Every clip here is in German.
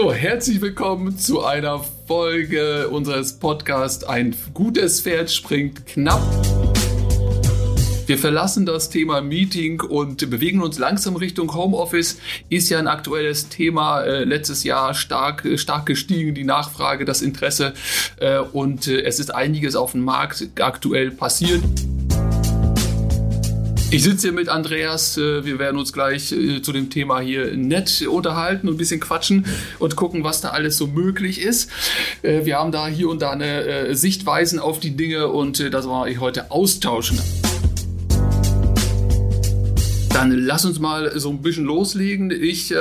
So, herzlich willkommen zu einer Folge unseres Podcasts Ein gutes Pferd springt knapp. Wir verlassen das Thema Meeting und bewegen uns langsam Richtung Homeoffice. Ist ja ein aktuelles Thema. Äh, letztes Jahr stark, stark gestiegen, die Nachfrage, das Interesse. Äh, und äh, es ist einiges auf dem Markt aktuell passiert. Ich sitze hier mit Andreas. Äh, wir werden uns gleich äh, zu dem Thema hier nett unterhalten und ein bisschen quatschen und gucken, was da alles so möglich ist. Äh, wir haben da hier und da eine Sichtweisen auf die Dinge und das wollen wir heute austauschen. Dann lass uns mal so ein bisschen loslegen. Ich äh,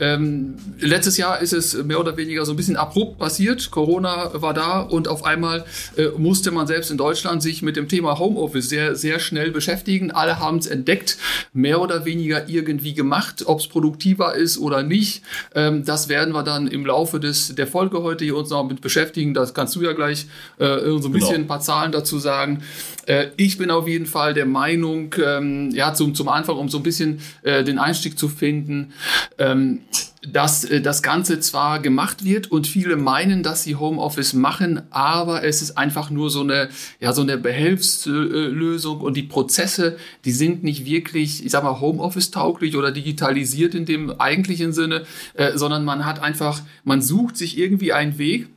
ähm, letztes Jahr ist es mehr oder weniger so ein bisschen abrupt passiert. Corona war da und auf einmal äh, musste man selbst in Deutschland sich mit dem Thema Homeoffice sehr, sehr schnell beschäftigen. Alle haben es entdeckt, mehr oder weniger irgendwie gemacht, ob es produktiver ist oder nicht. Ähm, das werden wir dann im Laufe des, der Folge heute hier uns noch mit beschäftigen. Das kannst du ja gleich äh, so ein genau. bisschen ein paar Zahlen dazu sagen. Äh, ich bin auf jeden Fall der Meinung, ähm, ja, zum, zum Anfang, um so ein bisschen äh, den Einstieg zu finden, ähm, dass äh, das Ganze zwar gemacht wird und viele meinen, dass sie Homeoffice machen, aber es ist einfach nur so eine, ja, so eine Behelfslösung und die Prozesse, die sind nicht wirklich, ich sag mal, Homeoffice tauglich oder digitalisiert in dem eigentlichen Sinne, äh, sondern man hat einfach, man sucht sich irgendwie einen Weg,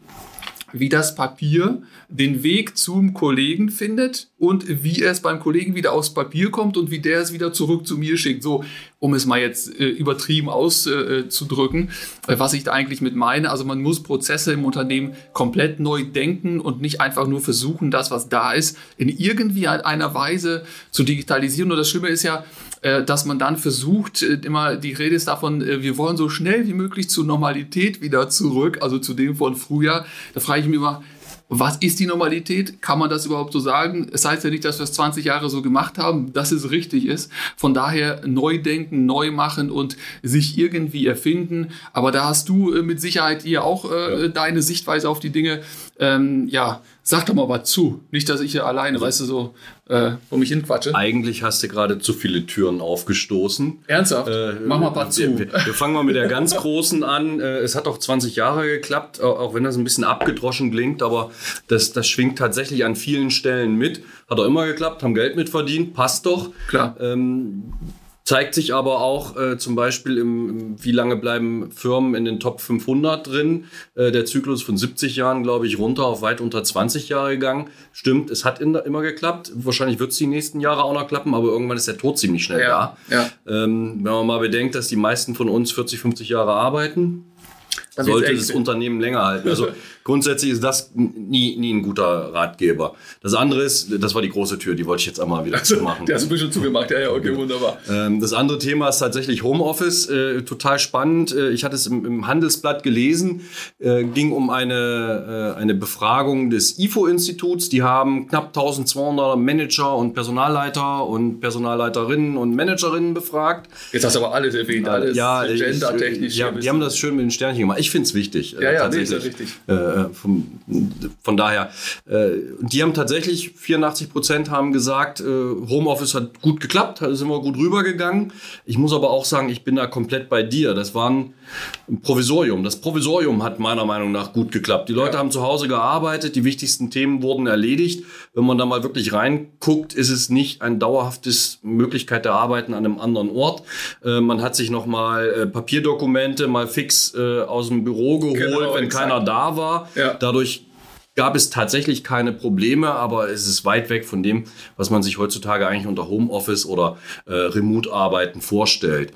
wie das Papier den Weg zum Kollegen findet und wie es beim Kollegen wieder aufs Papier kommt und wie der es wieder zurück zu mir schickt. So, um es mal jetzt äh, übertrieben auszudrücken, äh, was ich da eigentlich mit meine. Also man muss Prozesse im Unternehmen komplett neu denken und nicht einfach nur versuchen, das, was da ist, in irgendwie einer Weise zu digitalisieren. Und das Schlimme ist ja, dass man dann versucht, äh, immer die Rede ist davon, äh, wir wollen so schnell wie möglich zur Normalität wieder zurück, also zu dem von früher. Da frage ich mich immer, was ist die Normalität? Kann man das überhaupt so sagen? Es heißt ja nicht, dass wir es 20 Jahre so gemacht haben, dass es richtig ist. Von daher neu denken, neu machen und sich irgendwie erfinden. Aber da hast du mit Sicherheit hier auch äh, ja. deine Sichtweise auf die Dinge. Ähm, ja, sag doch mal was zu. Nicht, dass ich hier alleine, weißt du, so äh, um mich hinquatsche. Eigentlich hast du gerade zu viele Türen aufgestoßen. Ernsthaft? Äh, Mach mal was zu. Wir, wir, fangen mal mit der ganz großen an. Äh, es hat auch 20 Jahre geklappt, auch wenn das ein bisschen abgedroschen klingt, aber das, das schwingt tatsächlich an vielen Stellen mit. Hat auch immer geklappt, haben Geld mitverdient, passt doch. Klar. Ähm, Zeigt sich aber auch äh, zum Beispiel im, im, wie lange bleiben Firmen in den Top 500 drin. Äh, der Zyklus von 70 Jahren, glaube ich, runter auf weit unter 20 Jahre gegangen. Stimmt, es hat in, immer geklappt. Wahrscheinlich wird es die nächsten Jahre auch noch klappen, aber irgendwann ist der Tod ziemlich schnell ja, da. Ja. Ähm, wenn man mal bedenkt, dass die meisten von uns 40, 50 Jahre arbeiten, dann sollte das Unternehmen länger halten. Also grundsätzlich ist das nie, nie ein guter Ratgeber. Das andere ist, das war die große Tür, die wollte ich jetzt einmal wieder also, zumachen. Der hast du schon zugemacht, ja, ja, okay, wunderbar. Ähm, das andere Thema ist tatsächlich Homeoffice, äh, total spannend. Äh, ich hatte es im, im Handelsblatt gelesen, äh, ging um eine, äh, eine Befragung des IFO-Instituts. Die haben knapp 1200 Manager und Personalleiter und Personalleiterinnen und Managerinnen befragt. Jetzt hast du aber alles erwähnt, alles ja, gendertechnisch. Ja, die haben das schön mit den Sternchen gemacht. Ich finde es wichtig. Ja, ja, tatsächlich. Nee, ist ja richtig. Äh, von daher, äh, die haben tatsächlich, 84 Prozent haben gesagt, äh, Homeoffice hat gut geklappt, sind wir gut rübergegangen. Ich muss aber auch sagen, ich bin da komplett bei dir. Das war ein Provisorium. Das Provisorium hat meiner Meinung nach gut geklappt. Die Leute ja. haben zu Hause gearbeitet, die wichtigsten Themen wurden erledigt. Wenn man da mal wirklich reinguckt, ist es nicht ein dauerhaftes Möglichkeit der Arbeiten an einem anderen Ort. Äh, man hat sich nochmal äh, Papierdokumente mal fix äh, aus dem Büro geholt, genau, wenn exakt. keiner da war. Ja. Dadurch gab es tatsächlich keine Probleme, aber es ist weit weg von dem, was man sich heutzutage eigentlich unter Homeoffice oder äh, Remote-Arbeiten vorstellt.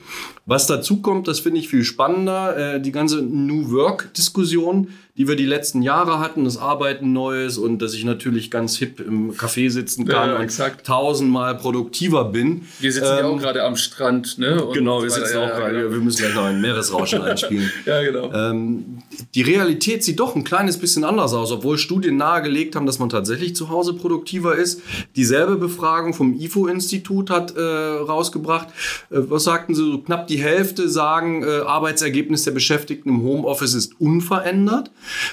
Was dazu kommt, das finde ich viel spannender, äh, die ganze New Work-Diskussion die wir die letzten Jahre hatten, das Arbeiten Neues und dass ich natürlich ganz hip im Café sitzen kann ja, und tausendmal produktiver bin. Wir sitzen ähm, ja auch gerade am Strand, ne? Und genau, wir sitzen ja, auch gerade, genau. wir müssen gleich noch ein Meeresrauschen einspielen. ja, genau. Ähm, die Realität sieht doch ein kleines bisschen anders aus, obwohl Studien nahegelegt haben, dass man tatsächlich zu Hause produktiver ist. Dieselbe Befragung vom IFO-Institut hat äh, rausgebracht. Äh, was sagten sie? So knapp die die Hälfte sagen, äh, Arbeitsergebnis der Beschäftigten im Homeoffice ist unverändert.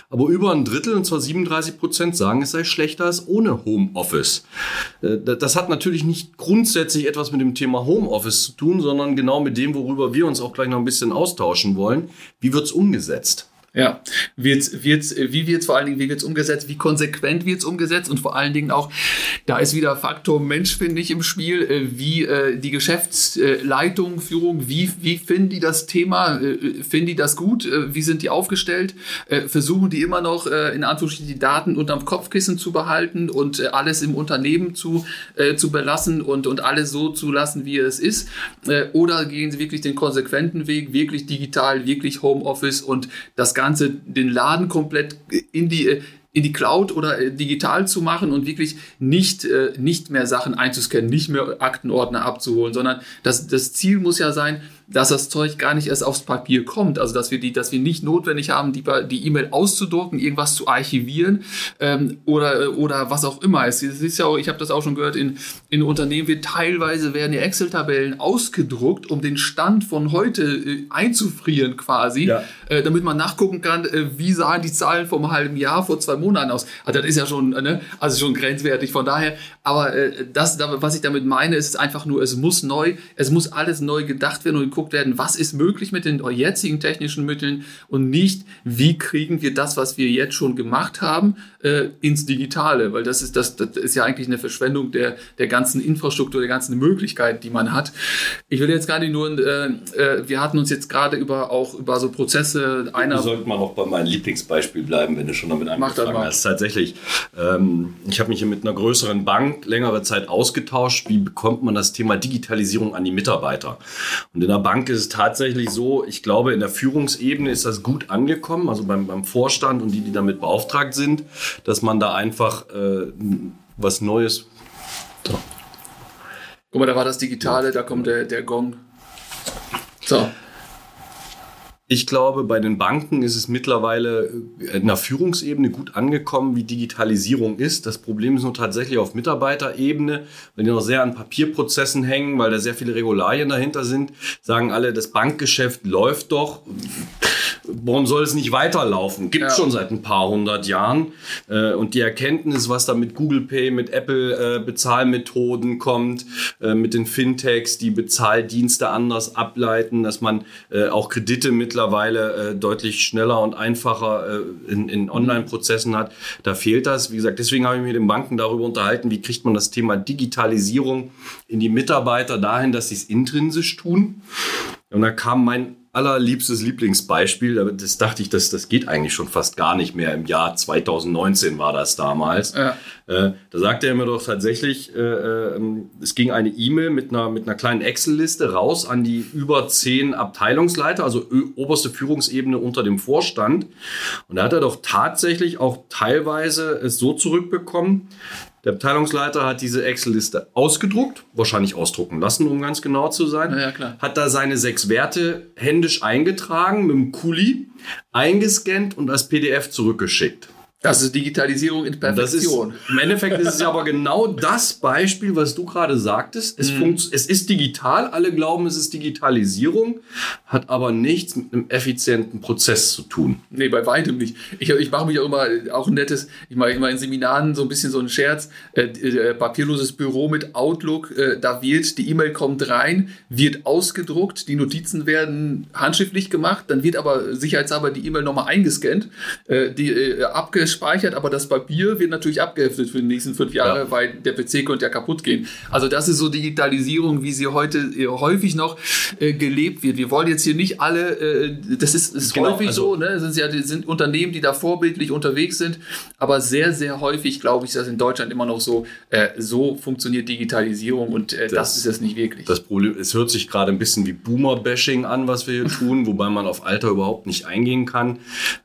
Aber über ein Drittel, und zwar 37 Prozent, sagen, es sei schlechter als ohne Homeoffice. Äh, das hat natürlich nicht grundsätzlich etwas mit dem Thema Homeoffice zu tun, sondern genau mit dem, worüber wir uns auch gleich noch ein bisschen austauschen wollen. Wie wird's umgesetzt? Ja, wird's, wird's, wie wird's vor allen Dingen, wie wird's umgesetzt, wie konsequent wird's umgesetzt und vor allen Dingen auch, da ist wieder Faktor Mensch, finde ich, im Spiel, äh, wie äh, die Geschäftsleitung, Führung, wie, wie finden die das Thema, äh, finden die das gut, äh, wie sind die aufgestellt, äh, versuchen die immer noch, äh, in Anführungsstrichen, die Daten unterm Kopfkissen zu behalten und alles im Unternehmen zu, zu belassen und, und alles so zu lassen, wie es ist, oder gehen sie wirklich den konsequenten Weg, wirklich digital, wirklich Homeoffice und das Ganze, den Laden komplett in die, äh, in die Cloud oder äh, digital zu machen und wirklich nicht, äh, nicht mehr Sachen einzuscannen, nicht mehr Aktenordner abzuholen, sondern das, das Ziel muss ja sein, dass das Zeug gar nicht erst aufs Papier kommt. Also dass wir die, dass wir nicht notwendig haben, die die E-Mail auszudrucken, irgendwas zu archivieren ähm, oder oder was auch immer. Es ist ja auch, ich habe das auch schon gehört, in, in Unternehmen wird teilweise werden die Excel-Tabellen ausgedruckt, um den Stand von heute äh, einzufrieren quasi, ja. äh, damit man nachgucken kann, äh, wie sahen die Zahlen vom halben Jahr vor zwei Monaten aus. Also das ist ja schon, äh, ne, also schon grenzwertig. Von daher, aber äh, das, was ich damit meine, ist einfach nur, es muss neu, es muss alles neu gedacht werden und geguckt werden, was ist möglich mit den jetzigen technischen Mitteln und nicht, wie kriegen wir das, was wir jetzt schon gemacht haben, äh, ins Digitale, weil das ist, das, das ist ja eigentlich eine Verschwendung der, der ganzen Infrastruktur, der ganzen Möglichkeiten, die man hat. Ich will jetzt gar nicht nur, äh, äh, wir hatten uns jetzt gerade über auch über so Prozesse einer. Sollte man auch bei meinem Lieblingsbeispiel bleiben, wenn du schon damit angefangen hast. Tatsächlich, ähm, ich habe mich hier mit einer größeren Bank längere Zeit ausgetauscht. Wie bekommt man das Thema Digitalisierung an die Mitarbeiter? Und in der Bank Bank ist es tatsächlich so, ich glaube, in der Führungsebene ist das gut angekommen, also beim, beim Vorstand und die, die damit beauftragt sind, dass man da einfach äh, was Neues. So. Guck mal, da war das Digitale, da kommt der, der Gong. So. Ich glaube, bei den Banken ist es mittlerweile in der Führungsebene gut angekommen, wie Digitalisierung ist. Das Problem ist nur tatsächlich auf Mitarbeiterebene, wenn die noch sehr an Papierprozessen hängen, weil da sehr viele Regularien dahinter sind, sagen alle, das Bankgeschäft läuft doch warum soll es nicht weiterlaufen? Gibt es ja. schon seit ein paar hundert Jahren. Äh, und die Erkenntnis, was da mit Google Pay, mit Apple äh, Bezahlmethoden kommt, äh, mit den Fintechs, die Bezahldienste anders ableiten, dass man auch Kredite mittlerweile deutlich schneller und einfacher in, in Online-Prozessen hat, da fehlt das. Wie gesagt, deswegen habe ich mich mit den Banken darüber unterhalten, wie kriegt man das Thema Digitalisierung in die Mitarbeiter dahin, dass sie es intrinsisch tun. Und da kam mein allerliebstes Lieblingsbeispiel. Das dachte ich, das, das geht eigentlich schon fast gar nicht mehr. Im Jahr 2019 war das damals. Ja. Äh, da sagte er mir doch tatsächlich, äh, äh, es ging eine E-Mail mit einer, mit einer kleinen Excel-Liste raus an die über zehn Abteilungsleiter, also oberste Führungsebene unter dem Vorstand. Und da hat er doch tatsächlich auch teilweise es so zurückbekommen, der Abteilungsleiter hat diese Excel-Liste ausgedruckt, wahrscheinlich ausdrucken lassen, um ganz genau zu sein. Ja, klar. Hat da seine sechs Werte händisch eingetragen mit dem Kuli, eingescannt und als PDF zurückgeschickt. Das ist Digitalisierung in Perfektion. Ist, Im Endeffekt ist es aber genau das Beispiel, was du gerade sagtest. Es, mhm. es ist digital, alle glauben, es ist Digitalisierung, hat aber nichts mit einem effizienten Prozess zu tun. Nee, bei weitem nicht. Ich, ich mache mich auch immer, auch ein nettes, ich mache immer in Seminaren so ein bisschen so einen Scherz, äh, äh, papierloses Büro mit Outlook, äh, da wird, die E-Mail kommt rein, wird ausgedruckt, die Notizen werden handschriftlich gemacht, dann wird aber sicherheitshalber die E-Mail nochmal eingescannt, äh, die äh, abgeschrieben gespeichert, aber das Papier wird natürlich abgeheftet für die nächsten fünf Jahre, ja. weil der PC könnte ja kaputt gehen. Also das ist so Digitalisierung, wie sie heute äh, häufig noch äh, gelebt wird. Wir wollen jetzt hier nicht alle, äh, das ist, ist genau, häufig also, so, ne? Sind ja sind Unternehmen, die da vorbildlich unterwegs sind, aber sehr, sehr häufig glaube ich, dass in Deutschland immer noch so, äh, so funktioniert Digitalisierung und äh, das, das, ist es nicht wirklich. Das Problem, es hört sich gerade ein bisschen wie Boomer-Bashing an, was wir hier tun, wobei man auf Alter überhaupt nicht eingehen kann.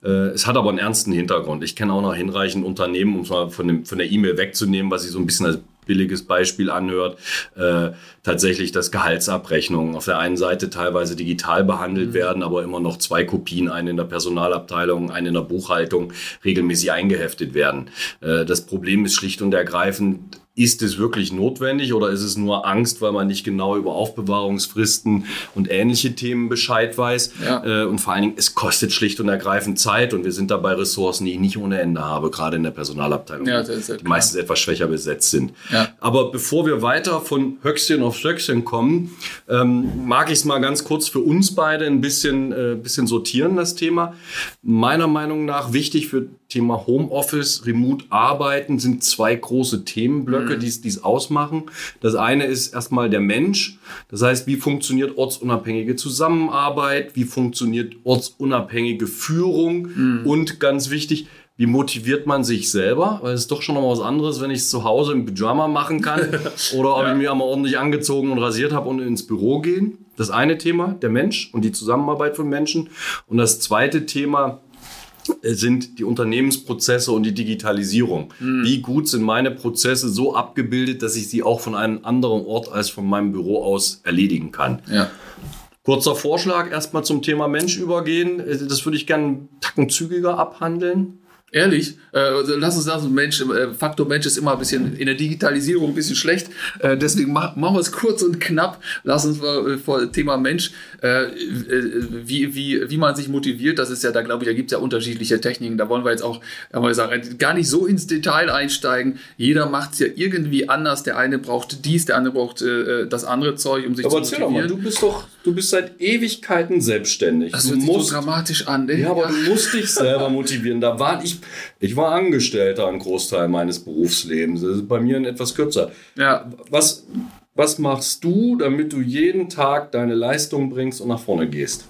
Äh, es hat aber einen ernsten Hintergrund. Ich kenne auch noch hinreichend Unternehmen, um es mal von, dem, von der E-Mail wegzunehmen, was sich so ein bisschen als billiges Beispiel anhört, äh, tatsächlich, dass Gehaltsabrechnungen auf der einen Seite teilweise digital behandelt mhm. werden, aber immer noch zwei Kopien, eine in der Personalabteilung, eine in der Buchhaltung, regelmäßig eingeheftet werden. Äh, das Problem ist schlicht und ergreifend, ist es wirklich notwendig oder ist es nur Angst, weil man nicht genau über Aufbewahrungsfristen und ähnliche Themen Bescheid weiß? Ja. Äh, und vor allen Dingen, es kostet schlicht und ergreifend Zeit und wir sind dabei Ressourcen, die ich nicht ohne Ende habe, gerade in der Personalabteilung, ja, die meistens etwas schwächer besetzt sind. Ja. Aber bevor wir weiter von Höchstchen auf Stöckchen kommen, ähm, mag ich es mal ganz kurz für uns beide ein bisschen, äh, bisschen sortieren, das Thema. Meiner Meinung nach wichtig für Thema Homeoffice, Remote Arbeiten sind zwei große Themenblöcke, mhm. Die es ausmachen. Das eine ist erstmal der Mensch. Das heißt, wie funktioniert ortsunabhängige Zusammenarbeit? Wie funktioniert ortsunabhängige Führung? Mhm. Und ganz wichtig, wie motiviert man sich selber? Weil es ist doch schon noch was anderes, wenn ich es zu Hause im Pyjama machen kann oder ob ja. ich mir einmal ordentlich angezogen und rasiert habe und ins Büro gehen. Das eine Thema, der Mensch und die Zusammenarbeit von Menschen. Und das zweite Thema, sind die Unternehmensprozesse und die Digitalisierung. Mhm. Wie gut sind meine Prozesse so abgebildet, dass ich sie auch von einem anderen Ort als von meinem Büro aus erledigen kann? Ja. Kurzer Vorschlag, erstmal zum Thema Mensch übergehen. Das würde ich gerne einen Tacken zügiger abhandeln. Ehrlich, äh, also lass uns sagen, Mensch, äh, Faktor Mensch ist immer ein bisschen in der Digitalisierung ein bisschen schlecht. Äh, deswegen mach, machen wir es kurz und knapp. Lass uns mal vor Thema Mensch, äh, äh, wie, wie, wie man sich motiviert, das ist ja da, glaube ich, da gibt es ja unterschiedliche Techniken. Da wollen wir jetzt auch wir sagen, gar nicht so ins Detail einsteigen. Jeder macht es ja irgendwie anders. Der eine braucht dies, der andere braucht äh, das andere Zeug, um sich aber zu motivieren. Aber erzähl doch mal, du bist doch, du bist seit Ewigkeiten selbstständig. Das hört sich musst, so dramatisch an. Ne? Ja, aber du musst dich selber motivieren. Da war ich ich war Angestellter einen Großteil meines Berufslebens. Das ist bei mir etwas kürzer. Ja. Was, was machst du, damit du jeden Tag deine Leistung bringst und nach vorne gehst?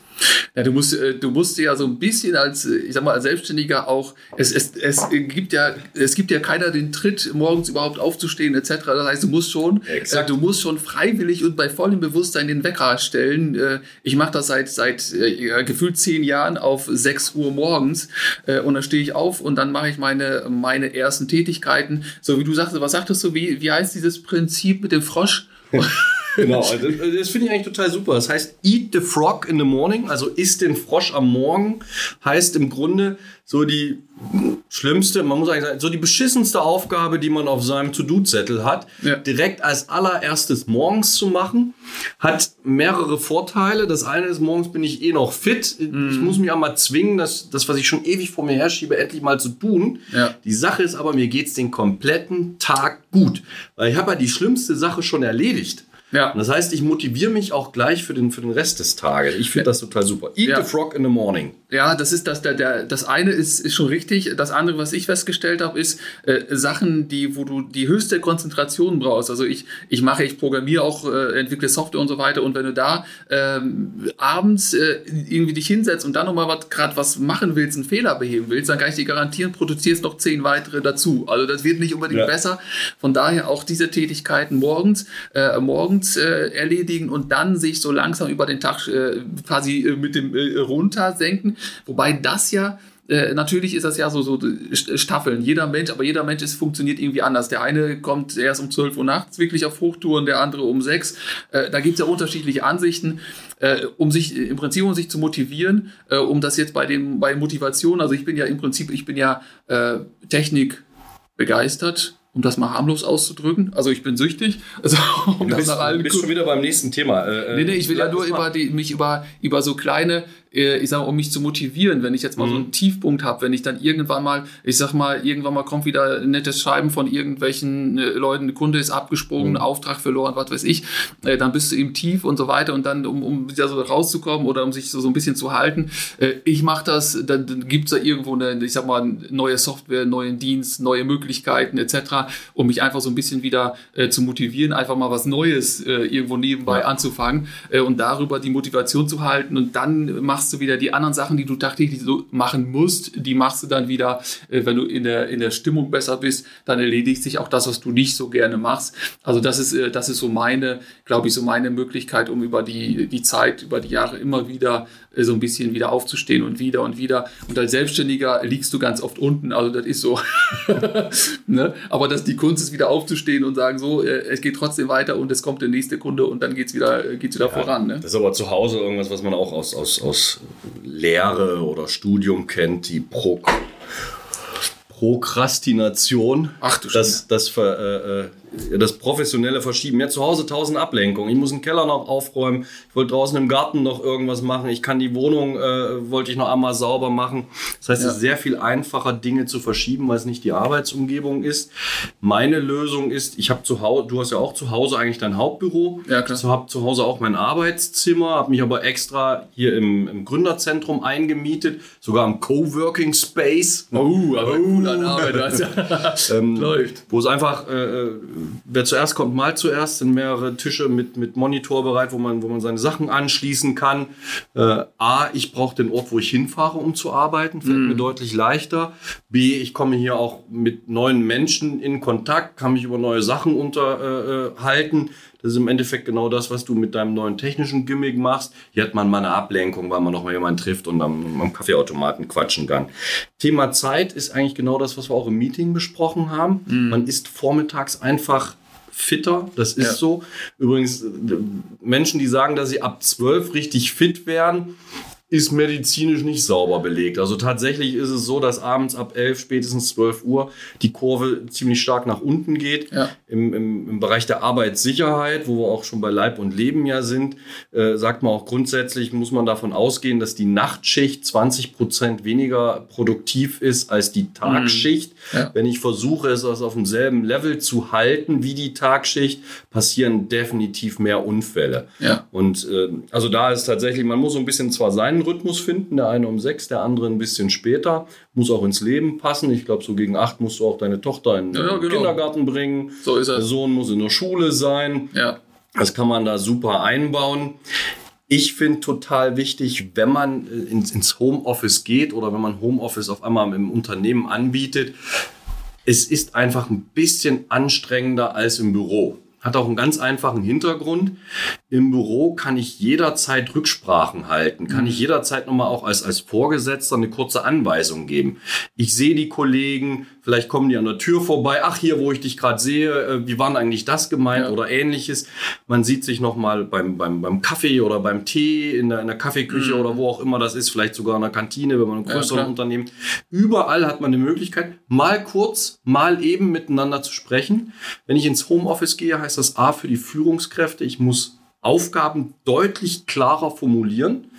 Ja, du musst, äh, du musst ja so ein bisschen als, äh, ich sag mal, als Selbstständiger auch, es, es, es gibt ja, es gibt ja keiner den Tritt, morgens überhaupt aufzustehen, etc. Das heißt, du musst schon, äh, Exakt. du musst schon freiwillig und bei vollem Bewusstsein den Wecker stellen. Ich mache das seit, seit gefühlt zehn Jahren auf 6 Uhr morgens und dann stehe ich auf und dann mache ich meine, meine ersten Tätigkeiten. So wie du sagst, was sagtest du, wie, wie heißt dieses Prinzip mit dem Frosch? genau, also das finde ich eigentlich total super. Das heißt, eat the frog in the morning, also isst den Frosch am Morgen, heißt im Grunde so die schlimmste, man muss eigentlich sagen, so die beschissenste Aufgabe, die man auf seinem To-Do-Zettel hat, ja. direkt als allererstes morgens zu machen, hat mehrere Vorteile. Das eine ist, morgens bin ich eh noch fit. Mhm. Ich muss mich einmal zwingen, das, das, was ich schon ewig vor mir herschiebe, endlich mal zu tun. Ja. Die Sache ist aber, mir geht's den kompletten Tag gut. Weil ich habe ja die schlimmste Sache schon erledigt. Ja. Und das heißt, ich motiviere mich auch gleich für den, für den Rest des Tages. Ich finde das total super. Eat ja. the frog in the morning. Ja, das ist das, der, der, das eine ist, ist schon richtig. Das andere, was ich festgestellt habe, ist äh, Sachen, die, wo du die höchste Konzentration brauchst. Also ich, ich mache, ich programmiere auch, äh, entwickle Software und so weiter. Und wenn du da ähm, abends äh, irgendwie dich hinsetzt und dann nochmal was, gerade was machen willst, einen Fehler beheben willst, dann kann ich dir garantieren, produzierst noch zehn weitere dazu. Also das wird nicht unbedingt ja. besser. Von daher auch diese Tätigkeiten morgens, äh, morgens äh, erledigen und dann sich so langsam über den Tag äh, quasi äh, mit dem äh, runtersenken. Wobei das ja äh, natürlich ist das ja so, so Staffeln. Jeder Mensch, aber jeder Mensch ist, funktioniert irgendwie anders. Der eine kommt erst um 12 Uhr nachts wirklich auf Hochtouren, der andere um 6. Äh, da gibt es ja unterschiedliche Ansichten, äh, um sich im Prinzip um sich zu motivieren, äh, um das jetzt bei den bei Motivation, also ich bin ja im Prinzip, ich bin ja äh, Technik begeistert um das mal harmlos auszudrücken. Also ich bin süchtig. Also, um du bist, bist schon wieder beim nächsten Thema. Äh, nee, nee, ich will ja nur über die, mich über, über so kleine äh, ich sage mal, um mich zu motivieren, wenn ich jetzt mal mhm. so einen Tiefpunkt habe, wenn ich dann irgendwann mal, ich sag mal, irgendwann mal kommt wieder ein nettes Schreiben von irgendwelchen äh, Leuten, der Kunde ist abgesprungen, mhm. Auftrag verloren, was weiß ich, äh, dann bist du im Tief und so weiter und dann, um, um wieder so rauszukommen oder um sich so, so ein bisschen zu halten, äh, ich mache das, dann, dann gibt es da irgendwo eine, ich sag mal, neue Software, neuen Dienst, neue Möglichkeiten etc., um mich einfach so ein bisschen wieder äh, zu motivieren, einfach mal was Neues äh, irgendwo nebenbei ja. anzufangen und darüber die Motivation zu halten und dann machst machst du wieder die anderen Sachen, die du tagtäglich so machen musst, die machst du dann wieder, äh, wenn du in der, in der Stimmung besser bist, dann erledigt sich auch das, was du nicht so gerne machst. Also das ist, äh, das ist so meine, glaube ich, so meine Möglichkeit, um über die, die Zeit, über die Jahre immer wieder äh, so ein bisschen wieder aufzustehen und wieder und wieder. Und als Selbstständiger liegst du ganz oft unten, also das ist so. ne? Aber dass die Kunst ist, wieder aufzustehen und sagen, so, es geht trotzdem weiter und es kommt der nächste Kunde und dann geht es wieder, geht's wieder ja, voran. Ne? Das ist aber zu Hause irgendwas, was man auch aus, aus, aus Lehre oder Studium kennt, die Pro Prokrastination. Ach du das, das ver, äh, äh das professionelle Verschieben. Ja, zu Hause tausend Ablenkungen. Ich muss den Keller noch aufräumen. Ich wollte draußen im Garten noch irgendwas machen. Ich kann die Wohnung, äh, wollte ich noch einmal sauber machen. Das heißt, ja. es ist sehr viel einfacher, Dinge zu verschieben, weil es nicht die Arbeitsumgebung ist. Meine Lösung ist, ich habe zu Hause, du hast ja auch zu Hause eigentlich dein Hauptbüro. Ja, klar. Ich habe zu Hause auch mein Arbeitszimmer, habe mich aber extra hier im, im Gründerzentrum eingemietet, sogar im Coworking Space. Oh, aber oh. cooler Name, das ähm, läuft. Wo es einfach, äh, äh, wer zuerst kommt, mal zuerst, sind mehrere Tische mit, mit Monitor bereit, wo man, wo man seine Sachen anschließen kann. Äh, A, ich brauche den Ort, wo ich hinfahre, um zu arbeiten, fällt mm. mir deutlich leichter. B, ich komme hier auch mit neuen Menschen in Kontakt, kann mich über neue Sachen unterhalten. Das ist im Endeffekt genau das, was du mit deinem neuen technischen Gimmick machst. Hier hat man mal eine Ablenkung, weil man noch mal jemanden trifft und am, am Kaffeeautomaten quatschen kann. Thema Zeit ist eigentlich genau das, was wir auch im Meeting besprochen haben. Mhm. Man ist vormittags einfach fitter. Das ist ja. so. Übrigens, Menschen, die sagen, dass sie ab 12 richtig fit werden, ist medizinisch nicht sauber belegt. Also tatsächlich ist es so, dass abends ab 11, spätestens 12 Uhr die Kurve ziemlich stark nach unten geht. Ja. Im, im, Im, Bereich der Arbeitssicherheit, wo wir auch schon bei Leib und Leben ja sind, äh, sagt man auch grundsätzlich, muss man davon ausgehen, dass die Nachtschicht 20 Prozent weniger produktiv ist als die Tagschicht. Mhm. Ja. Wenn ich versuche, es auf demselben Level zu halten wie die Tagschicht, passieren definitiv mehr Unfälle. Ja. Und äh, also da ist tatsächlich, man muss so ein bisschen zwar sein, seinen Rhythmus finden. Der eine um sechs, der andere ein bisschen später. Muss auch ins Leben passen. Ich glaube, so gegen acht musst du auch deine Tochter in den ja, genau. Kindergarten bringen. So ist es. Der Sohn muss in der Schule sein. Ja. Das kann man da super einbauen. Ich finde total wichtig, wenn man äh, ins, ins Homeoffice geht oder wenn man Homeoffice auf einmal im Unternehmen anbietet, es ist einfach ein bisschen anstrengender als im Büro. Hat auch einen ganz einfachen Hintergrund. Im Büro kann ich jederzeit Rücksprachen halten, kann ich mhm. jederzeit nochmal auch als, als Vorgesetzter eine kurze Anweisung geben. Ich sehe die Kollegen, vielleicht kommen die an der Tür vorbei, ach hier, wo ich dich gerade sehe, äh, wie war denn eigentlich das gemeint ja. oder ähnliches. Man sieht sich nochmal beim, beim, beim Kaffee oder beim Tee in der, in der Kaffeeküche mhm. oder wo auch immer das ist, vielleicht sogar in der Kantine, wenn man ein größeres ja, Unternehmen. Überall hat man die Möglichkeit, mal kurz, mal eben miteinander zu sprechen. Wenn ich ins Homeoffice gehe, heißt das A für die Führungskräfte, ich muss Aufgaben deutlich klarer formulieren.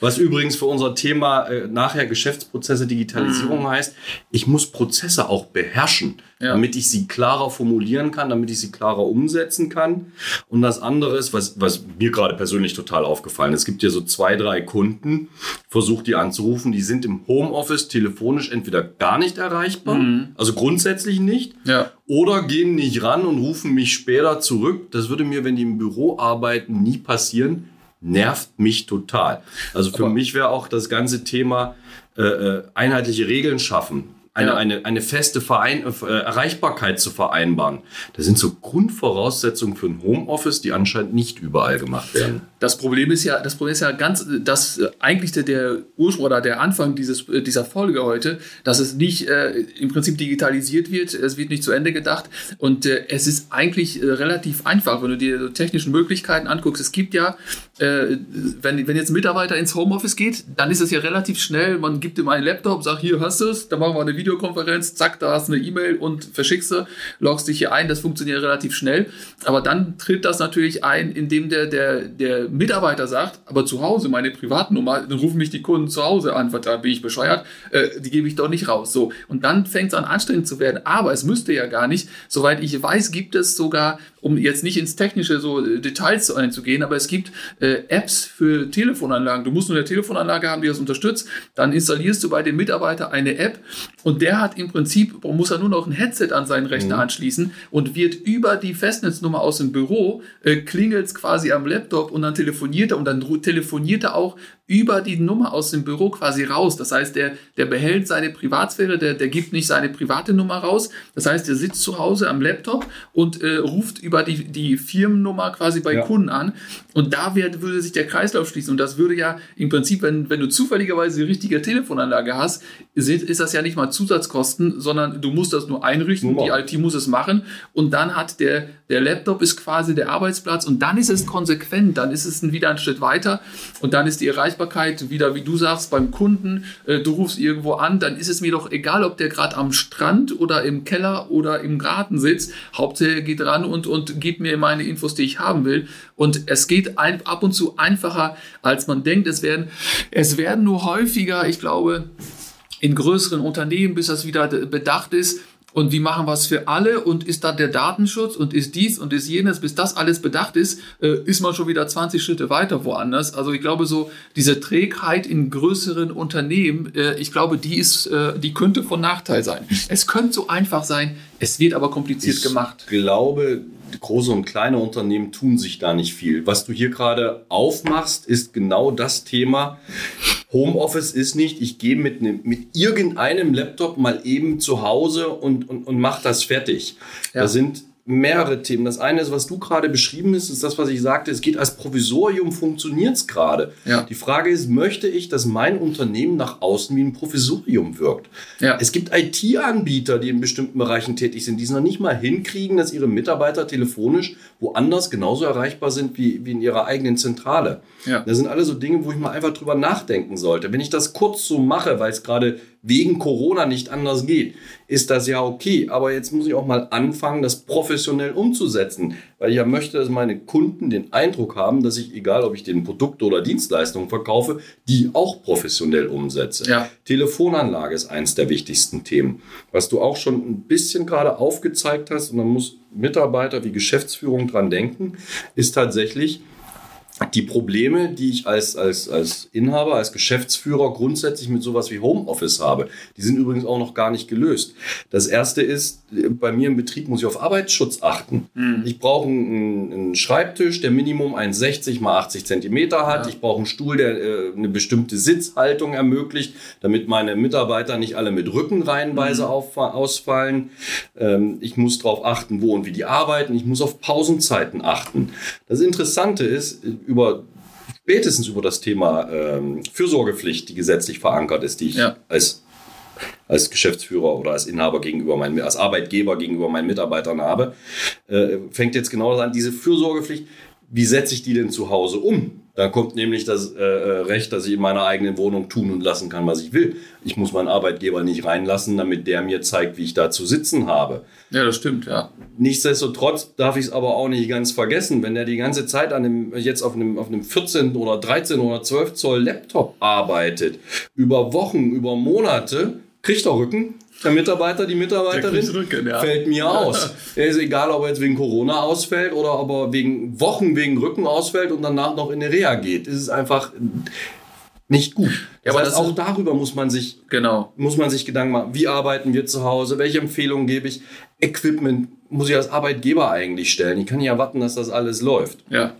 Was übrigens für unser Thema äh, nachher Geschäftsprozesse, Digitalisierung mhm. heißt, ich muss Prozesse auch beherrschen, ja. damit ich sie klarer formulieren kann, damit ich sie klarer umsetzen kann. Und das andere ist, was, was mir gerade persönlich total aufgefallen ist, es gibt ja so zwei, drei Kunden, versucht die anzurufen, die sind im Homeoffice telefonisch entweder gar nicht erreichbar, mhm. also grundsätzlich nicht, ja. oder gehen nicht ran und rufen mich später zurück. Das würde mir, wenn die im Büro arbeiten, nie passieren nervt mich total. Also für Aber mich wäre auch das ganze Thema äh, äh einheitliche Regeln schaffen eine, ja. eine, eine feste Verein äh, Erreichbarkeit zu vereinbaren. Das sind so Grundvoraussetzungen für ein Homeoffice, die anscheinend nicht überall gemacht werden. Das Problem ist ja, das Problem ist ja ganz, dass äh, eigentlich der, der Ursprung oder der Anfang dieses, äh, dieser Folge heute, dass es nicht äh, im Prinzip digitalisiert wird, es wird nicht zu Ende gedacht. Und äh, es ist eigentlich äh, relativ einfach, wenn du dir so technischen Möglichkeiten anguckst. Es gibt ja, äh, wenn, wenn jetzt ein Mitarbeiter ins Homeoffice geht, dann ist es ja relativ schnell, man gibt ihm einen Laptop, sagt, hier hast du es, dann machen wir eine Video Videokonferenz, zack, da hast du eine E-Mail und verschickst sie, loggst dich hier ein, das funktioniert relativ schnell. Aber dann tritt das natürlich ein, indem der, der, der Mitarbeiter sagt, aber zu Hause, meine Privatnummer, dann rufen mich die Kunden zu Hause an, da bin ich bescheuert, äh, die gebe ich doch nicht raus. So. Und dann fängt es an anstrengend zu werden. Aber es müsste ja gar nicht. Soweit ich weiß, gibt es sogar um jetzt nicht ins technische so äh, Details einzugehen, aber es gibt äh, Apps für Telefonanlagen. Du musst nur eine Telefonanlage haben, die das unterstützt. Dann installierst du bei dem Mitarbeiter eine App und der hat im Prinzip, muss er nur noch ein Headset an seinen Rechner mhm. anschließen und wird über die Festnetznummer aus dem Büro, äh, klingelt quasi am Laptop und dann telefoniert er und dann telefoniert er auch über die Nummer aus dem Büro quasi raus. Das heißt, der, der behält seine Privatsphäre, der, der gibt nicht seine private Nummer raus. Das heißt, der sitzt zu Hause am Laptop und äh, ruft über die, die Firmennummer quasi bei ja. Kunden an. Und da wird, würde sich der Kreislauf schließen. Und das würde ja im Prinzip, wenn, wenn du zufälligerweise die richtige Telefonanlage hast, ist, ist das ja nicht mal Zusatzkosten, sondern du musst das nur einrichten, Nummer. die IT muss es machen. Und dann hat der, der Laptop ist quasi der Arbeitsplatz und dann ist es konsequent, dann ist es wieder ein Schritt weiter und dann ist die Erreichbarkeit Erreichbarkeit wieder, wie du sagst, beim Kunden. Äh, du rufst irgendwo an, dann ist es mir doch egal, ob der gerade am Strand oder im Keller oder im Garten sitzt. Hauptsache geht ran und, und gibt mir meine Infos, die ich haben will. Und es geht ein, ab und zu einfacher, als man denkt. Es werden, es werden nur häufiger, ich glaube, in größeren Unternehmen, bis das wieder bedacht ist, und wie machen wir es für alle und ist da der Datenschutz und ist dies und ist jenes, bis das alles bedacht ist, äh, ist man schon wieder 20 Schritte weiter woanders. Also ich glaube so, diese Trägheit in größeren Unternehmen, äh, ich glaube, die ist, äh, die könnte von Nachteil sein. Es könnte so einfach sein, es wird aber kompliziert ich gemacht. Ich glaube, große und kleine Unternehmen tun sich da nicht viel. Was du hier gerade aufmachst, ist genau das Thema. Homeoffice ist nicht, ich gehe mit, ne, mit irgendeinem Laptop mal eben zu Hause und, und, und mache das fertig. Ja. Da sind mehrere Themen. Das eine ist, was du gerade beschrieben hast, ist das, was ich sagte, es geht als Provisorium, funktioniert es gerade. Ja. Die Frage ist, möchte ich, dass mein Unternehmen nach außen wie ein Provisorium wirkt? Ja. Es gibt IT-Anbieter, die in bestimmten Bereichen tätig sind, die es noch nicht mal hinkriegen, dass ihre Mitarbeiter telefonisch woanders genauso erreichbar sind wie, wie in ihrer eigenen Zentrale. Ja. Das sind alle so Dinge, wo ich mal einfach drüber nachdenken sollte. Wenn ich das kurz so mache, weil es gerade wegen Corona nicht anders geht, ist das ja okay. Aber jetzt muss ich auch mal anfangen, das professionell umzusetzen, weil ich ja möchte, dass meine Kunden den Eindruck haben, dass ich, egal ob ich den Produkt oder Dienstleistungen verkaufe, die auch professionell umsetze. Ja. Telefonanlage ist eins der wichtigsten Themen, was du auch schon ein bisschen gerade aufgezeigt hast und dann muss Mitarbeiter wie Geschäftsführung dran denken, ist tatsächlich, die Probleme, die ich als, als, als Inhaber, als Geschäftsführer grundsätzlich mit sowas wie Homeoffice habe, die sind übrigens auch noch gar nicht gelöst. Das erste ist, bei mir im Betrieb muss ich auf Arbeitsschutz achten. Mhm. Ich brauche einen, einen, Schreibtisch, der Minimum 1,60 mal 80 Zentimeter hat. Ja. Ich brauche einen Stuhl, der äh, eine bestimmte Sitzhaltung ermöglicht, damit meine Mitarbeiter nicht alle mit Rücken reihenweise mhm. auf, ausfallen. Ähm, ich muss darauf achten, wo und wie die arbeiten. Ich muss auf Pausenzeiten achten. Das Interessante ist, über spätestens über das Thema ähm, Fürsorgepflicht, die gesetzlich verankert ist, die ich ja. als, als Geschäftsführer oder als Inhaber gegenüber meinen, als Arbeitgeber gegenüber meinen Mitarbeitern habe, äh, fängt jetzt genau an, diese Fürsorgepflicht, wie setze ich die denn zu Hause um? Da kommt nämlich das äh, äh, Recht, dass ich in meiner eigenen Wohnung tun und lassen kann, was ich will. Ich muss meinen Arbeitgeber nicht reinlassen, damit der mir zeigt, wie ich da zu sitzen habe. Ja, das stimmt, ja. Nichtsdestotrotz darf ich es aber auch nicht ganz vergessen, wenn der die ganze Zeit an dem, jetzt auf einem, auf einem 14 oder 13 oder 12 Zoll Laptop arbeitet, über Wochen, über Monate, kriegt er Rücken, der Mitarbeiter, die Mitarbeiterin, Rücken, ja. fällt mir aus. Ist egal, ob er jetzt wegen Corona ausfällt oder ob er wegen Wochen wegen Rücken ausfällt und danach noch in eine Reha geht. Es ist einfach nicht gut. Ja, aber das auch darüber muss man sich genau muss man sich Gedanken machen. Wie arbeiten wir zu Hause? Welche Empfehlungen gebe ich? Equipment muss ich als Arbeitgeber eigentlich stellen. Ich kann nicht erwarten, dass das alles läuft. Ja.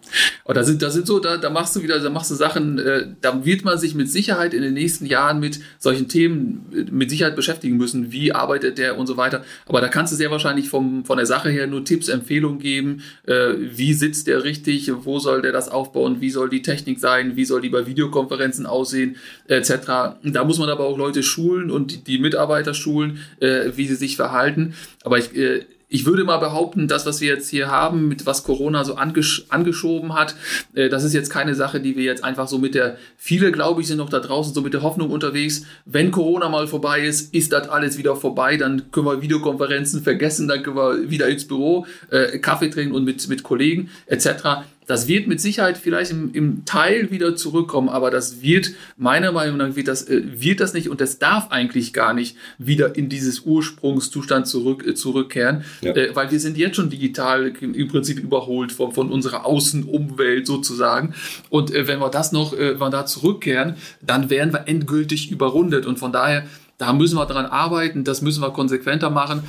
Aber da sind, da sind so, da, da machst du wieder, da machst du Sachen, äh, da wird man sich mit Sicherheit in den nächsten Jahren mit solchen Themen äh, mit Sicherheit beschäftigen müssen. Wie arbeitet der und so weiter. Aber da kannst du sehr wahrscheinlich vom, von der Sache her nur Tipps, Empfehlungen geben. Äh, wie sitzt der richtig? Wo soll der das aufbauen? Wie soll die Technik sein? Wie soll die bei Videokonferenzen aussehen? Etc. Da muss man aber auch Leute schulen und die, Mitarbeiter schulen, äh, wie sie sich verhalten. Aber ich, äh, ich würde mal behaupten, das, was wir jetzt hier haben, mit was Corona so angesch angeschoben hat, äh, das ist jetzt keine Sache, die wir jetzt einfach so mit der, viele glaube ich sind noch da draußen so mit der Hoffnung unterwegs, wenn Corona mal vorbei ist, ist das alles wieder vorbei, dann können wir Videokonferenzen vergessen, dann können wir wieder ins Büro, äh, Kaffee trinken und mit, mit Kollegen etc. Das wird mit Sicherheit vielleicht im, im, Teil wieder zurückkommen, aber das wird, meiner Meinung nach, wird das, äh, wird das nicht und das darf eigentlich gar nicht wieder in dieses Ursprungszustand zurück, äh, zurückkehren, ja. äh, weil wir sind jetzt schon digital im Prinzip überholt von, von unserer Außenumwelt sozusagen. Und äh, wenn wir das noch, äh, wenn wir da zurückkehren, dann wären wir endgültig überrundet und von daher da müssen wir dran arbeiten, das müssen wir konsequenter machen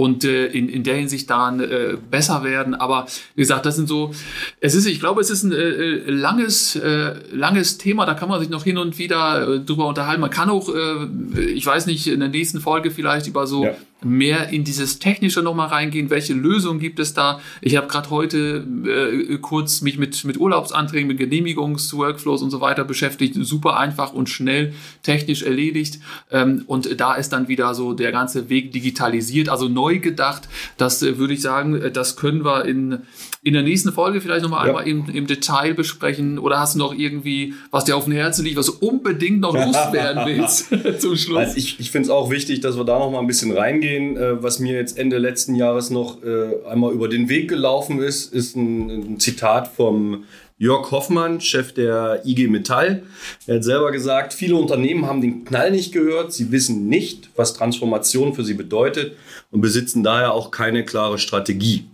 und äh, in, in der Hinsicht daran äh, besser werden. Aber wie gesagt, das sind so, es ist, ich glaube, es ist ein äh, äh, langes, äh, langes Thema, da kann man sich noch hin und wieder äh, drüber unterhalten. Man kann auch, äh, ich weiß nicht, in der nächsten Folge vielleicht über so ja mehr in dieses Technische nochmal reingehen. Welche Lösungen gibt es da? Ich habe gerade heute äh, kurz mich mit, mit Urlaubsanträgen, mit Genehmigungsworkflows und so weiter beschäftigt. Super einfach und schnell technisch erledigt. Ähm, und da ist dann wieder so der ganze Weg digitalisiert, also neu gedacht. Das äh, würde ich sagen, äh, das können wir in, in der nächsten Folge vielleicht nochmal ja. einmal im, im Detail besprechen. Oder hast du noch irgendwie, was dir auf dem Herzen liegt, was du unbedingt noch loswerden willst zum Schluss? Also ich ich finde es auch wichtig, dass wir da nochmal ein bisschen reingehen. Äh, was mir jetzt Ende letzten Jahres noch äh, einmal über den Weg gelaufen ist, ist ein, ein Zitat vom Jörg Hoffmann, Chef der IG Metall. Er hat selber gesagt, viele Unternehmen haben den Knall nicht gehört. Sie wissen nicht, was Transformation für sie bedeutet und besitzen daher auch keine klare Strategie.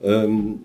Ähm,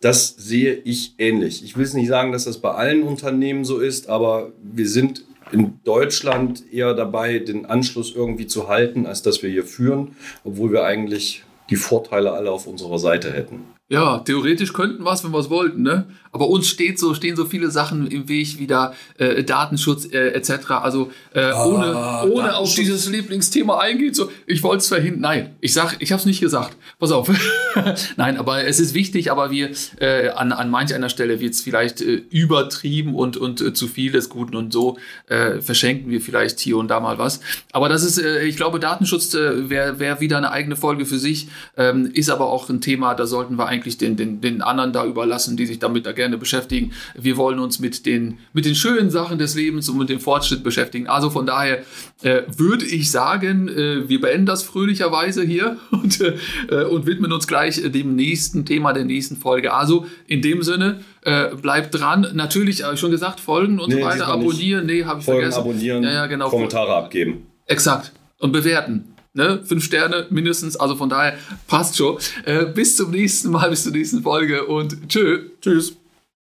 das sehe ich ähnlich. Ich will es nicht sagen, dass das bei allen Unternehmen so ist, aber wir sind in Deutschland eher dabei, den Anschluss irgendwie zu halten, als dass wir hier führen, obwohl wir eigentlich die Vorteile alle auf unserer Seite hätten. Ja, theoretisch könnten wir es, wenn wir es wollten, ne? Aber uns steht so, stehen so viele Sachen im Weg, wie da äh, Datenschutz äh, etc. Also äh, ah, ohne, ohne auf dieses Lieblingsthema eingehen. So, ich wollte es verhindern. Nein, ich sag, ich habe es nicht gesagt. Pass auf. Nein, aber es ist wichtig, aber wir äh, an, an manch einer Stelle wird es vielleicht äh, übertrieben und, und äh, zu viel des Guten und so äh, verschenken wir vielleicht hier und da mal was. Aber das ist, äh, ich glaube, Datenschutz äh, wäre wär wieder eine eigene Folge für sich, ähm, ist aber auch ein Thema, da sollten wir eigentlich den, den, den anderen da überlassen, die sich damit da gerne beschäftigen. Wir wollen uns mit den, mit den schönen Sachen des Lebens und mit dem Fortschritt beschäftigen. Also von daher äh, würde ich sagen, äh, wir beenden das fröhlicherweise hier und, äh, und widmen uns gleich dem nächsten Thema der nächsten Folge. Also in dem Sinne, äh, bleibt dran. Natürlich, habe ich schon gesagt, folgen und nee, so weiter, abonnieren. Nee, habe ich folgen, vergessen. abonnieren, ja, ja, genau. Kommentare abgeben. Exakt. Und bewerten. Ne? Fünf Sterne mindestens. Also von daher passt schon. Äh, bis zum nächsten Mal, bis zur nächsten Folge und tschö. Tschüss.